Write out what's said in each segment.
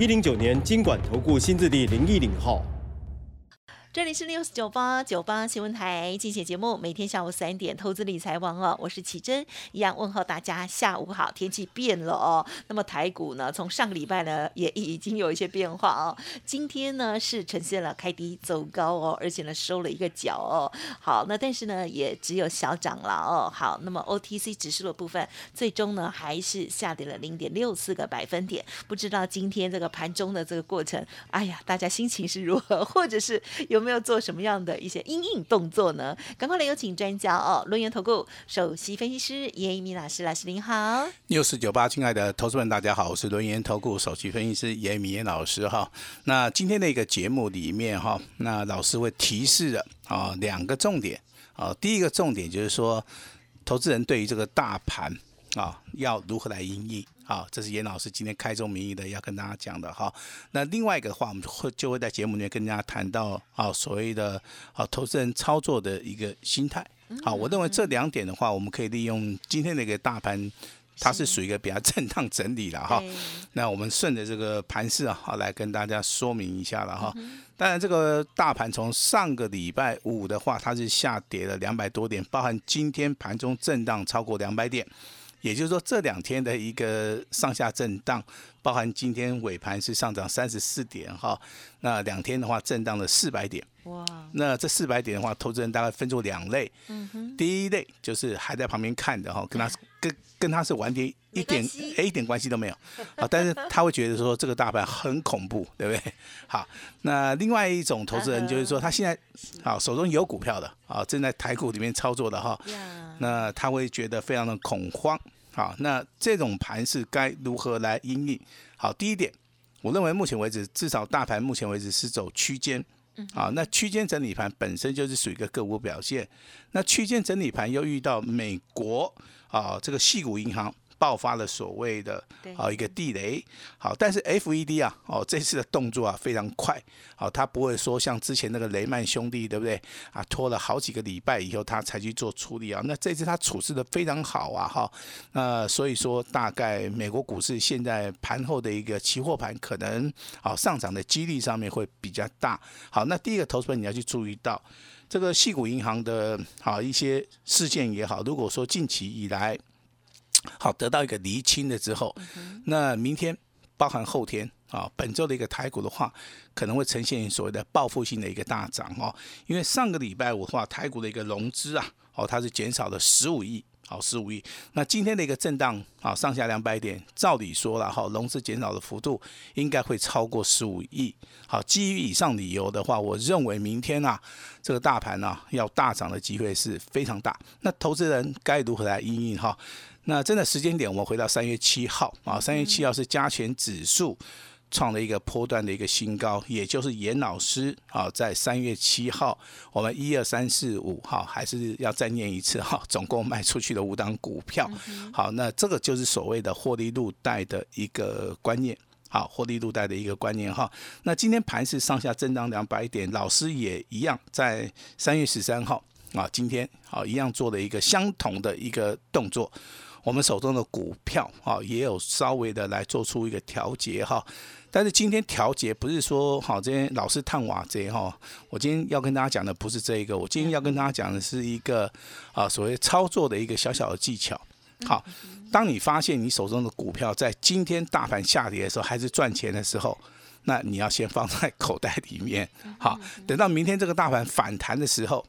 一零九年经管投顾新字第零一零号。这里是 news 九八九八新闻台，进行节目，每天下午三点，投资理财王哦，我是启珍，一样问候大家下午好。天气变了哦，那么台股呢，从上个礼拜呢也已经有一些变化哦，今天呢是呈现了开低走高哦，而且呢收了一个角哦。好，那但是呢也只有小涨了哦。好，那么 OTC 指数的部分，最终呢还是下跌了零点六四个百分点。不知道今天这个盘中的这个过程，哎呀，大家心情是如何，或者是有有没有做什么样的一些阴影动作呢？赶快来有请专家哦，轮研投顾首席分析师严一鸣老师，老师您好。六四九八，亲爱的投资们，大家好，我是轮研投顾首席分析师严明老师哈。那今天的一个节目里面哈，那老师会提示的啊两个重点啊，第一个重点就是说，投资人对于这个大盘啊要如何来应应。好，这是严老师今天开宗明义的要跟大家讲的哈。那另外一个话，我们会就会在节目里面跟大家谈到啊，所谓的啊投资人操作的一个心态。好，我认为这两点的话，我们可以利用今天的一个大盘，它是属于一个比较震荡整理了哈。那我们顺着这个盘势啊，来跟大家说明一下了哈。当然，这个大盘从上个礼拜五的话，它是下跌了两百多点，包含今天盘中震荡超过两百点。也就是说，这两天的一个上下震荡，包含今天尾盘是上涨三十四点哈，那两天的话震荡了四百点。哇！那这四百点的话，投资人大概分作两类。嗯哼。第一类就是还在旁边看的哈，跟他跟跟他是完全一点一点关系都没有啊，但是他会觉得说这个大盘很恐怖，对不对？好，那另外一种投资人就是说他现在好手中有股票的啊，正在台股里面操作的哈，那他会觉得非常的恐慌。好，那这种盘是该如何来应对？好，第一点，我认为目前为止，至少大盘目前为止是走区间。好，那区间整理盘本身就是属于一个个股表现。那区间整理盘又遇到美国啊，这个系股银行。爆发了所谓的啊一个地雷，好，但是 F E D 啊，哦这次的动作啊非常快，好，他不会说像之前那个雷曼兄弟对不对？啊，拖了好几个礼拜以后他才去做处理啊，那这次他处置的非常好啊，哈，那所以说大概美国股市现在盘后的一个期货盘可能啊上涨的几率上面会比较大，好，那第一个投资人你要去注意到这个细股银行的好一些事件也好，如果说近期以来。好，得到一个厘清了之后，那明天包含后天啊，本周的一个台股的话，可能会呈现所谓的报复性的一个大涨哦。因为上个礼拜五的话，台股的一个融资啊，哦，它是减少了十五亿，好，十五亿。那今天的一个震荡啊，上下两百点，照理说了哈，融资减少的幅度应该会超过十五亿。好，基于以上理由的话，我认为明天啊，这个大盘呢要大涨的机会是非常大。那投资人该如何来应应哈？那真的时间点，我们回到三月七号啊，三月七号是加权指数创了一个波段的一个新高，也就是严老师啊，在三月七号，我们一二三四五哈，还是要再念一次哈，总共卖出去的五档股票，好，那这个就是所谓的获利入袋的一个观念，好，获利入袋的一个观念哈。那今天盘是上下震荡两百点，老师也一样，在三月十三号啊，今天好一样做了一个相同的一个动作。我们手中的股票啊，也有稍微的来做出一个调节哈，但是今天调节不是说好，这些老是探瓦贼哈，我今天要跟大家讲的不是这一个，我今天要跟大家讲的是一个啊所谓操作的一个小小的技巧。好，当你发现你手中的股票在今天大盘下跌的时候还是赚钱的时候，那你要先放在口袋里面。好，等到明天这个大盘反弹的时候。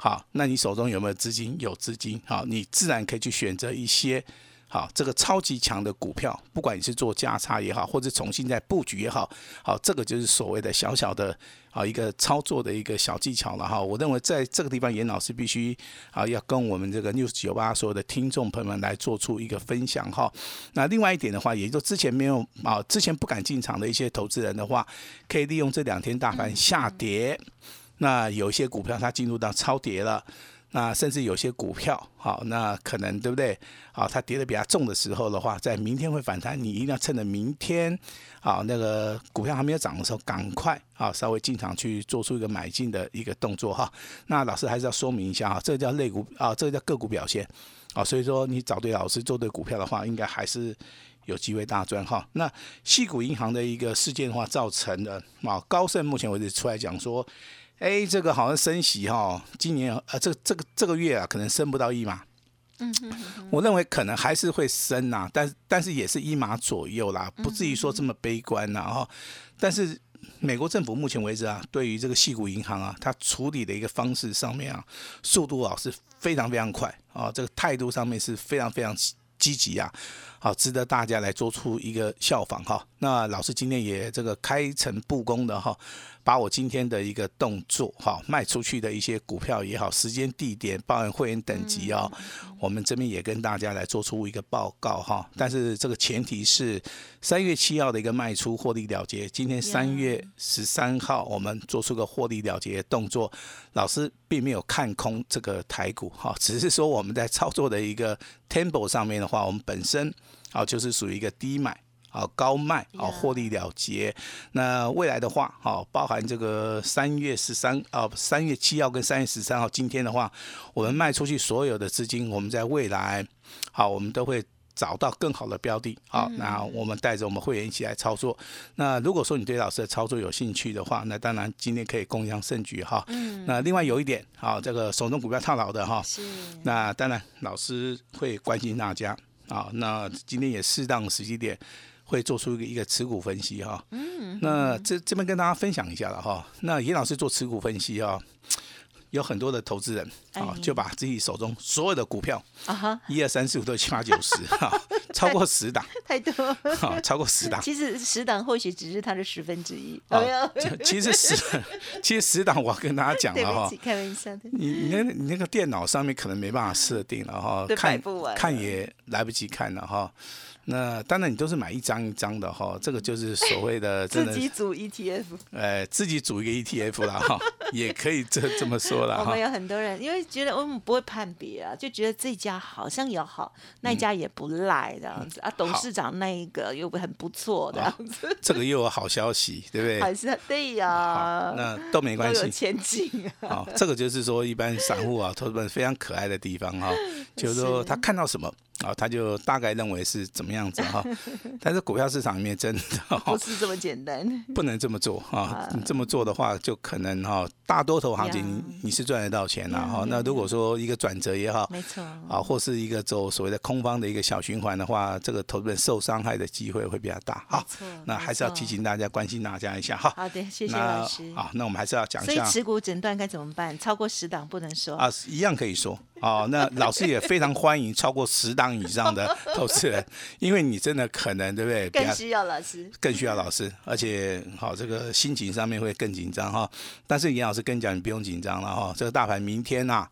好，那你手中有没有资金？有资金，好，你自然可以去选择一些好，这个超级强的股票，不管你是做价差也好，或者重新在布局也好，好，这个就是所谓的小小的啊一个操作的一个小技巧了哈。我认为在这个地方，严老师必须啊要跟我们这个 news 九八所有的听众朋友们来做出一个分享哈。那另外一点的话，也就之前没有啊，之前不敢进场的一些投资人的话，可以利用这两天大盘下跌，那有一些股票它进入到超跌了。那甚至有些股票，好，那可能对不对？好，它跌的比较重的时候的话，在明天会反弹，你一定要趁着明天，好，那个股票还没有涨的时候，赶快啊，稍微进场去做出一个买进的一个动作哈。那老师还是要说明一下哈，这个叫类股啊，这个叫个股表现啊，所以说你找对老师做对股票的话，应该还是有机会大赚哈。那细股银行的一个事件的话，造成的啊，高盛目前为止出来讲说。哎，这个好像升息哈，今年呃，这这个这个月啊，可能升不到一码。嗯哼我认为可能还是会升呐，但但是也是一码左右啦，不至于说这么悲观呐哈。但是美国政府目前为止啊，对于这个细股银行啊，它处理的一个方式上面啊，速度啊是非常非常快啊，这个态度上面是非常非常积极啊。好，值得大家来做出一个效仿哈。那老师今天也这个开诚布公的哈，把我今天的一个动作哈，卖出去的一些股票也好，时间、地点、报案会员等级啊，我们这边也跟大家来做出一个报告哈。但是这个前提是三月七号的一个卖出获利了结，今天三月十三号我们做出个获利了结的动作，老师并没有看空这个台股哈，只是说我们在操作的一个 temple 上面的话，我们本身。啊，就是属于一个低买，好高卖，啊获利了结。那未来的话，好包含这个三月十三，啊三月七号跟三月十三号，今天的话，我们卖出去所有的资金，我们在未来，好，我们都会找到更好的标的，好，那我们带着我们会员一起来操作。那如果说你对老师的操作有兴趣的话，那当然今天可以共襄盛举哈。嗯。那另外有一点，好，这个手中股票套牢的哈，是。那当然老师会关心大家。啊，那今天也适当时机点会做出一个一个持股分析哈。嗯，那这这边跟大家分享一下了哈。那严老师做持股分析啊。有很多的投资人啊，就把自己手中所有的股票啊哈，一二三四五六七八九十 哈，超过十档，太多哈，超过十档。其实十档或许只是它的十分之一。其实十，其实十档我要跟大家讲了哈，开玩笑的。你你那你那个电脑上面可能没办法设定了哈，看看也来不及看了哈。那当然，你都是买一张一张的哈，这个就是所谓的 自己组 ETF，呃，自己组一个 ETF 啦哈，也可以这这么说啦。我们有很多人因为觉得我们不会判别啊，就觉得这家好像也好，那家也不赖这样子啊，董事长那一个又很不错这样子。这个又有好消息，对不对？还是对呀，那都没关系，有前景啊。好，这个就是说一般散户啊，投资们非常可爱的地方哈，就是说他看到什么。啊，他就大概认为是怎么样子哈，但是股票市场里面真的不是这么简单，不能这么做啊！你这么做的话，就可能哈，大多头行情你是赚得到钱的哈。那如果说一个转折也好，没错啊，或是一个走所谓的空方的一个小循环的话，这个投资人受伤害的机会会比较大。好，那还是要提醒大家，关心大家一下哈。好的，谢谢老师。好，那我们还是要讲一下，所以持股诊断该怎么办？超过十档不能说啊，一样可以说。哦，那老师也非常欢迎超过十档以上的 投资人，因为你真的可能对不对？更需要老师，更需要老师，而且好这个心情上面会更紧张哈。但是严老师跟你讲，你不用紧张了哈。这个大盘明天呐，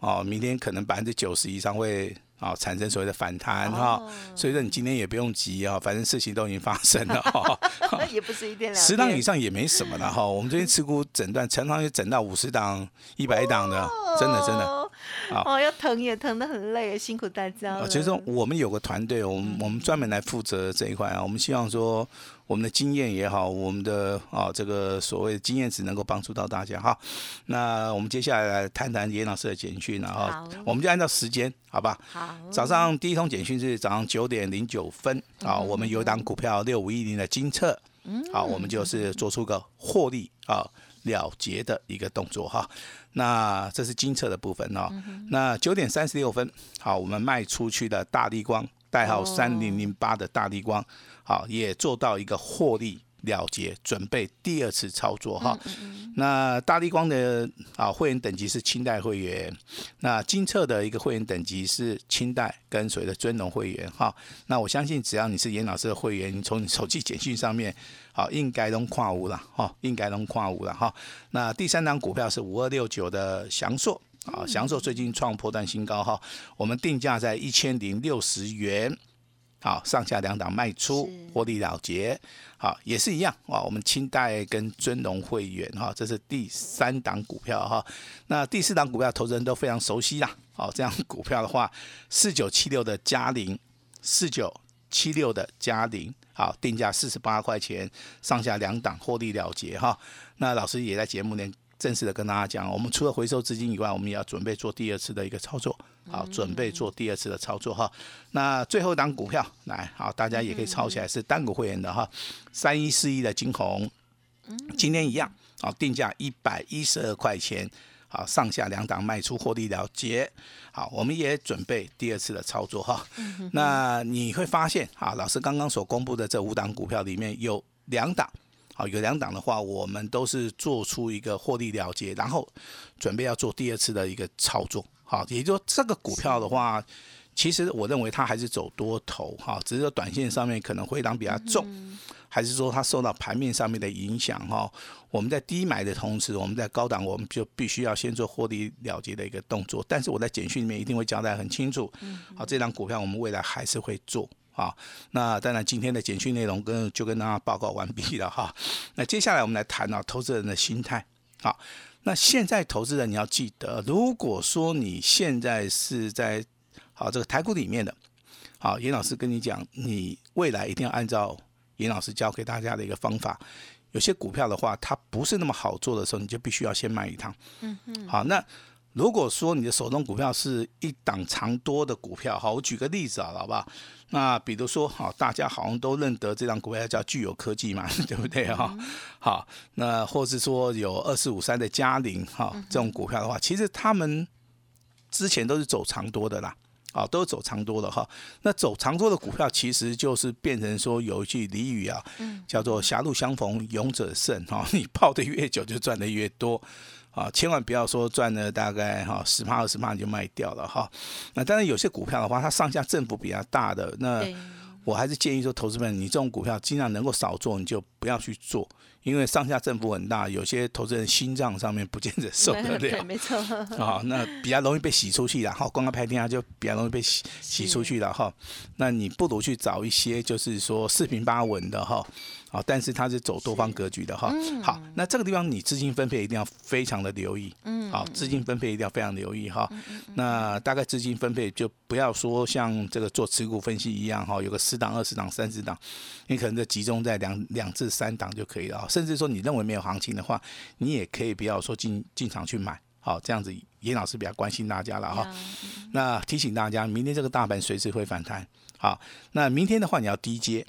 哦，明天可能百分之九十以上会。啊，产生所谓的反弹哈，所以说你今天也不用急啊，反正事情都已经发生了哈。也不是一天两十档以上也没什么了哈。我们最近持股诊断，常常也诊到五十档、一百档的，真的真的。哦，要疼也疼得很累，辛苦大家了。其实我们有个团队，我们我们专门来负责这一块啊。我们希望说。我们的经验也好，我们的啊这个所谓的经验值能够帮助到大家哈。那我们接下来来谈谈严老师的简讯，然后我们就按照时间，好吧？好。早上第一通简讯是早上九点零九分啊，我们有档股票六五一零的金策，嗯，好，我们就是做出个获利啊了结的一个动作哈。那这是金策的部分哦。那九点三十六分，好，我们卖出去的大地光，代号三零零八的大地光。好，也做到一个获利了结，准备第二次操作哈。那大力光的啊会员等级是清代会员，那金策的一个会员等级是清代跟随的尊荣会员哈。那我相信只要你是严老师的会员，你从你手机简讯上面好应该能跨五了哈，应该能跨五了哈。那第三档股票是五二六九的翔硕。啊，祥硕最近创破断新高哈，我们定价在一千零六十元，好，上下两档卖出，获利了结，好，也是一样啊。我们清代跟尊龙会员哈，这是第三档股票哈。那第四档股票，投资人都非常熟悉啦。好，这样股票的话，四九七六的嘉陵，四九七六的嘉陵，好，定价四十八块钱，上下两档获利了结哈。那老师也在节目内。正式的跟大家讲，我们除了回收资金以外，我们也要准备做第二次的一个操作，好，准备做第二次的操作哈。那最后一档股票来，好，大家也可以抄起来，是单股会员的哈，三一四一的金红，今天一样，好，定价一百一十二块钱，好，上下两档卖出获利了结，好，我们也准备第二次的操作哈。那你会发现，啊，老师刚刚所公布的这五档股票里面有两档。好，有两档的话，我们都是做出一个获利了结，然后准备要做第二次的一个操作。好，也就说这个股票的话，其实我认为它还是走多头哈，只是说短线上面可能回档比较重，还是说它受到盘面上面的影响哈。我们在低买的同时，我们在高档我们就必须要先做获利了结的一个动作。但是我在简讯里面一定会交代很清楚。好，这张股票我们未来还是会做。好，那当然今天的简讯内容跟就跟大家报告完毕了哈。那接下来我们来谈到投资人的心态。好，那现在投资人你要记得，如果说你现在是在好这个台股里面的，好，严老师跟你讲，你未来一定要按照严老师教给大家的一个方法。有些股票的话，它不是那么好做的时候，你就必须要先卖一趟。嗯嗯。好，那。如果说你的手中股票是一档长多的股票，好，我举个例子啊，好不好？那比如说，好，大家好像都认得这张股票叫具有科技嘛，对不对哈？好，那或是说有二四五三的嘉陵哈，这种股票的话，其实他们之前都是走长多的啦，啊，都是走长多的哈。那走长多的股票，其实就是变成说有一句俚语啊，叫做狭路相逢勇者胜哈，你泡的越久，就赚的越多。啊，千万不要说赚了大概哈十趴二十趴你就卖掉了哈。那当然有些股票的话，它上下振幅比较大的，那我还是建议说，投资们你这种股票尽量能够少做，你就不要去做。因为上下振幅很大，有些投资人心脏上面不见得受得 了。没错。啊，那比较容易被洗出去然后光光拍天啊就比较容易被洗洗出去了哈。那你不如去找一些就是说四平八稳的哈。好，但是它是走多方格局的哈。好，那这个地方你资金分配一定要非常的留意。嗯。好，资金分配一定要非常留意哈。那大概资金分配就不要说像这个做持股分析一样哈，有个十档、二十档、三十档，你可能就集中在两两至三档就可以了。甚至说你认为没有行情的话，你也可以不要说进进场去买。好，这样子严老师比较关心大家了哈。那提醒大家，明天这个大盘随时会反弹。好，那明天的话你要低接。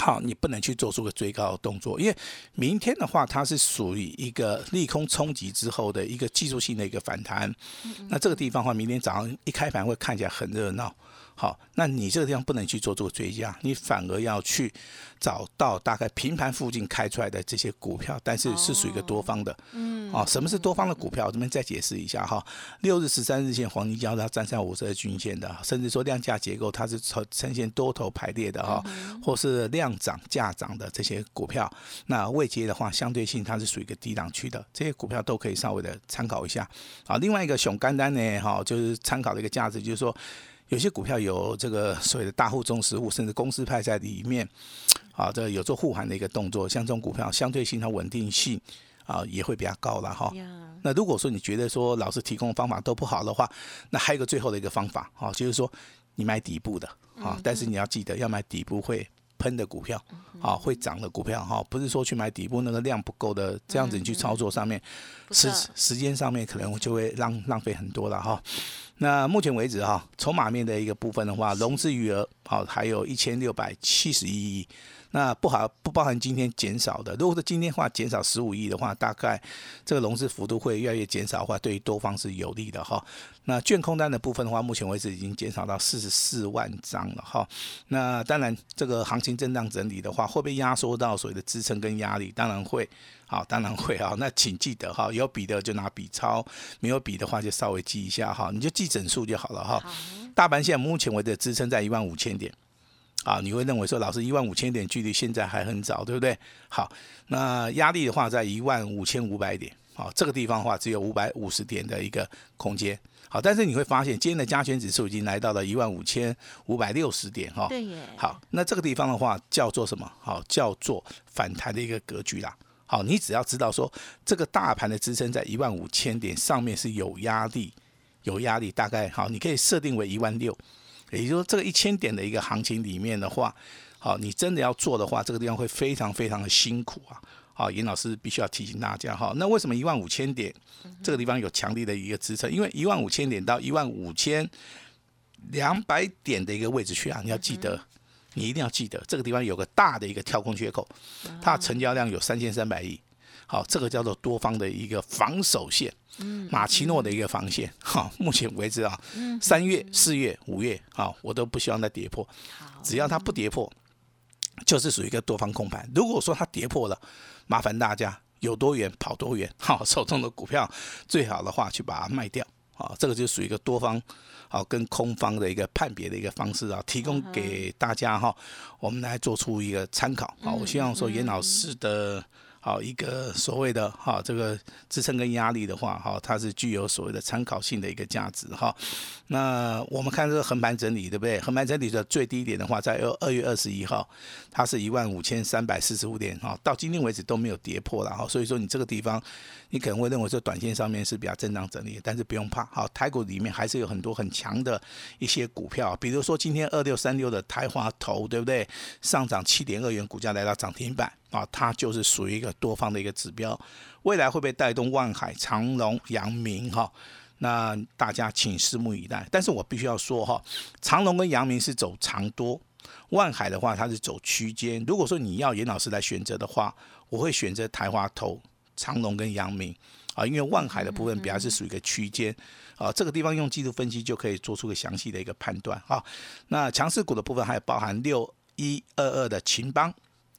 好，你不能去做出个追高的动作，因为明天的话，它是属于一个利空冲击之后的一个技术性的一个反弹。那这个地方的话，明天早上一开盘会看起来很热闹。好，那你这个地方不能去做这个追加，你反而要去找到大概平盘附近开出来的这些股票，但是是属于一个多方的。嗯。啊，什么是多方的股票？我这边再解释一下哈。六日、十三日线黄金交叉站上五十二均线的，甚至说量价结构它是呈呈现多头排列的哈，或是量涨价涨的这些股票，那未接的话，相对性它是属于一个低档区的，这些股票都可以稍微的参考一下。啊，另外一个熊干单呢，哈，就是参考的一个价值，就是说。有些股票有这个所谓的大户、中实户，甚至公司派在里面，啊，这有做护盘的一个动作。像这种股票，相对性它稳定性啊也会比较高了哈。那如果说你觉得说老师提供的方法都不好的话，那还有一个最后的一个方法啊，就是说你买底部的啊，但是你要记得要买底部会喷的股票啊，会涨的股票哈，不是说去买底部那个量不够的，这样子你去操作上面时时间上面可能就会浪浪费很多了哈。那目前为止哈，筹码面的一个部分的话，融资余额好还有一千六百七十一亿，那不好不包含今天减少的。如果说今天话减少十五亿的话，大概这个融资幅度会越来越减少的话，对于多方是有利的哈。那券空单的部分的话，目前为止已经减少到四十四万张了哈。那当然，这个行情震荡整理的话，会不会压缩到所谓的支撑跟压力？当然会，好，当然会啊。那请记得哈，有笔的就拿笔抄，没有笔的话就稍微记一下哈，你就记整数就好了哈。大盘现在目前为止支撑在一万五千点。啊，你会认为说，老师一万五千点距离现在还很早，对不对？好，那压力的话在一万五千五百点，好，这个地方的话只有五百五十点的一个空间。好，但是你会发现今天的加权指数已经来到了一万五千五百六十点，哈。对耶。好，那这个地方的话叫做什么？好，叫做反弹的一个格局啦。好，你只要知道说这个大盘的支撑在一万五千点上面是有压力，有压力，大概好，你可以设定为一万六。也就是说，这个一千点的一个行情里面的话，好，你真的要做的话，这个地方会非常非常的辛苦啊！好，严老师必须要提醒大家哈。那为什么一万五千点这个地方有强力的一个支撑？因为一万五千点到一万五千两百点的一个位置去啊，你要记得，你一定要记得，这个地方有个大的一个跳空缺口，它的成交量有三千三百亿。好，这个叫做多方的一个防守线，马奇诺的一个防线。好，目前为止啊，三月、四月、五月，好，我都不希望它跌破。只要它不跌破，就是属于一个多方控盘。如果说它跌破了，麻烦大家有多远跑多远。好，手中的股票最好的话去把它卖掉。好，这个就属于一个多方好跟空方的一个判别的一个方式啊，提供给大家哈，我们来做出一个参考。好，我希望说严老师的。好一个所谓的哈这个支撑跟压力的话哈，它是具有所谓的参考性的一个价值哈。那我们看这个横盘整理对不对？横盘整理的最低点的话，在二二月二十一号，它是一万五千三百四十五点哈，到今天为止都没有跌破了哈。所以说你这个地方，你可能会认为说短线上面是比较震荡整理，但是不用怕，好，台股里面还是有很多很强的一些股票，比如说今天二六三六的台华投对不对？上涨七点二元，股价来到涨停板。啊，它就是属于一个多方的一个指标，未来会被带动万海、长隆、阳明哈，那大家请拭目以待。但是我必须要说哈，长隆跟阳明是走长多，万海的话它是走区间。如果说你要严老师来选择的话，我会选择台华投、长隆跟阳明啊，因为万海的部分比较是属于一个区间啊，这个地方用技术分析就可以做出个详细的一个判断啊。那强势股的部分还包含六一二二的秦邦。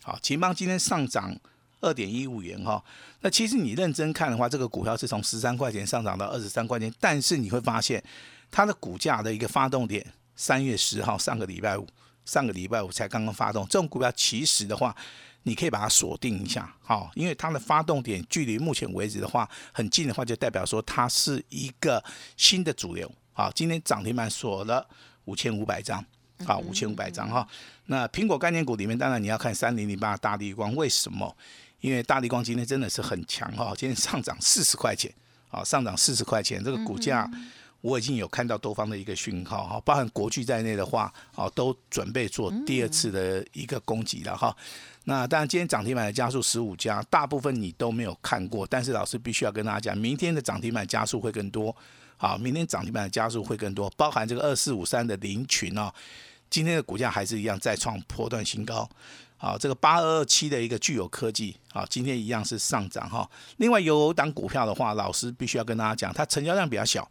好，秦邦今天上涨二点一五元哈，那其实你认真看的话，这个股票是从十三块钱上涨到二十三块钱，但是你会发现它的股价的一个发动点，三月十号上个礼拜五，上个礼拜五才刚刚发动，这种股票其实的话，你可以把它锁定一下，好，因为它的发动点距离目前为止的话很近的话，就代表说它是一个新的主流，好，今天涨停板锁了五千五百张。好，五千五百张哈。那苹果概念股里面，当然你要看三零零八大地光，为什么？因为大地光今天真的是很强哈，今天上涨四十块钱，啊，上涨四十块钱，这个股价我已经有看到多方的一个讯号哈，包含国巨在内的话，啊，都准备做第二次的一个攻击了哈。那当然，今天涨停板的加速十五家，大部分你都没有看过，但是老师必须要跟大家讲，明天的涨停板加速会更多。好，明天涨停板的加速会更多，包含这个二四五三的林群哦。今天的股价还是一样再创破断新高，好，这个八二二七的一个具有科技，好，今天一样是上涨哈。另外有档股票的话，老师必须要跟大家讲，它成交量比较小，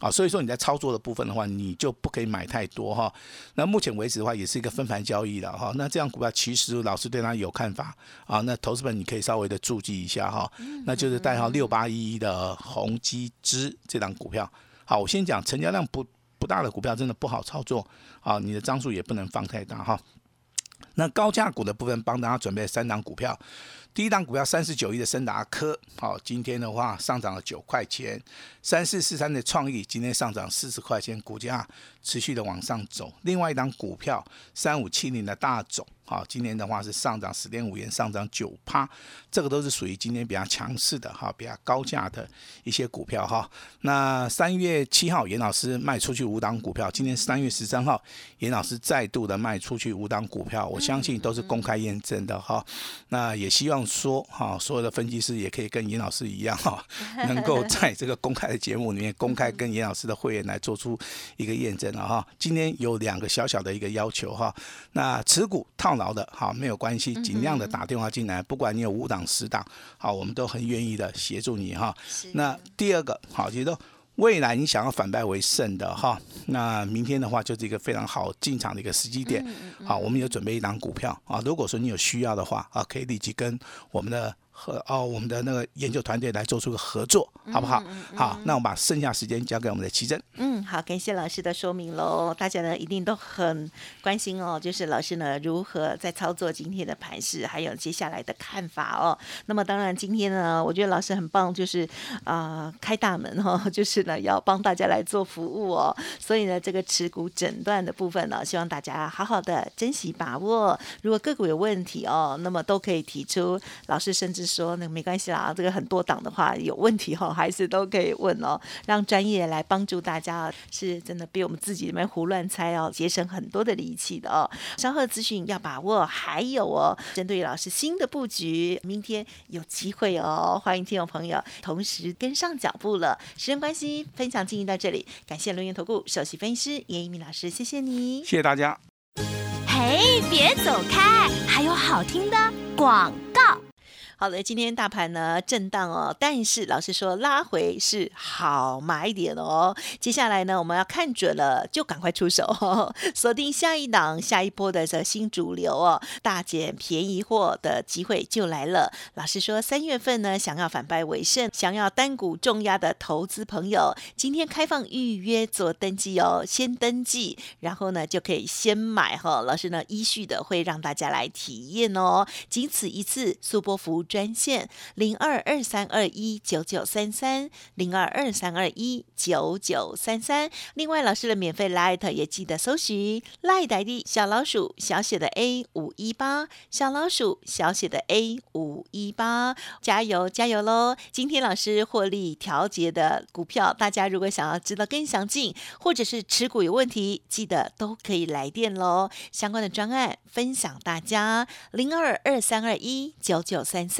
啊，所以说你在操作的部分的话，你就不可以买太多哈。那目前为止的话，也是一个分盘交易了哈。那这样股票其实老师对它有看法啊。那投资本你可以稍微的注记一下哈，那就是代号六八一一的宏基资这档股票。好，我先讲成交量不。不大的股票真的不好操作啊！你的张数也不能放太大哈。那高价股的部分，帮大家准备三档股票。第一档股票三十九亿的森达科，好，今天的话上涨了九块钱。三四四三的创意今天上涨四十块钱，股价持续的往上走。另外一档股票三五七零的大总。好，今年的话是上涨十点五元，上涨九趴，这个都是属于今天比较强势的哈，比较高价的一些股票哈。那三月七号，严老师卖出去五档股票，今天三月十三号，严老师再度的卖出去五档股票，我相相信都是公开验证的哈。那也希望说哈，所有的分析师也可以跟严老师一样哈，能够在这个公开的节目里面公开跟严老师的会员来做出一个验证了哈。今天有两个小小的一个要求哈，那持股套牢的好没有关系，尽量的打电话进来，不管你有五档十档，好，我们都很愿意的协助你哈。那第二个好，觉得。未来你想要反败为胜的哈，那明天的话就是一个非常好进场的一个时机点。好，我们有准备一档股票啊，如果说你有需要的话啊，可以立即跟我们的。和哦，我们的那个研究团队来做出个合作，好不好？好，那我们把剩下时间交给我们的奇珍。嗯，好，感谢老师的说明喽。大家呢一定都很关心哦，就是老师呢如何在操作今天的盘势，还有接下来的看法哦。那么当然今天呢，我觉得老师很棒，就是啊开大门哈，就是呢要帮大家来做服务哦。所以呢，这个持股诊断的部分呢，希望大家好好的珍惜把握。如果个股有问题哦，那么都可以提出，老师甚至。说那个没关系啦，这个很多档的话有问题哈，还是都可以问哦，让专业来帮助大家，是真的比我们自己里面胡乱猜哦，节省很多的力气的哦。稍后资讯要把握，还有哦，针对老师新的布局，明天有机会哦，欢迎听众朋友同时跟上脚步了。时间关系，分享进行到这里，感谢轮源投顾首席分析师严一鸣老师，谢谢你，谢谢大家。嘿，别走开，还有好听的广告。好的，今天大盘呢震荡哦，但是老师说拉回是好买点哦。接下来呢，我们要看准了就赶快出手，锁定下一档、下一波的这新主流哦，大捡便宜货的机会就来了。老师说三月份呢，想要反败为胜，想要单股重压的投资朋友，今天开放预约做登记哦，先登记，然后呢就可以先买哈。老师呢依序的会让大家来体验哦，仅此一次，速播服务。专线零二二三二一九九三三零二二三二一九九三三。另外，老师的免费 li 也记得搜寻赖代的小老鼠小写的 A 五一八小老鼠小写的 A 五一八，加油加油喽！今天老师获利调节的股票，大家如果想要知道更详尽，或者是持股有问题，记得都可以来电喽。相关的专案分享大家零二二三二一九九三三。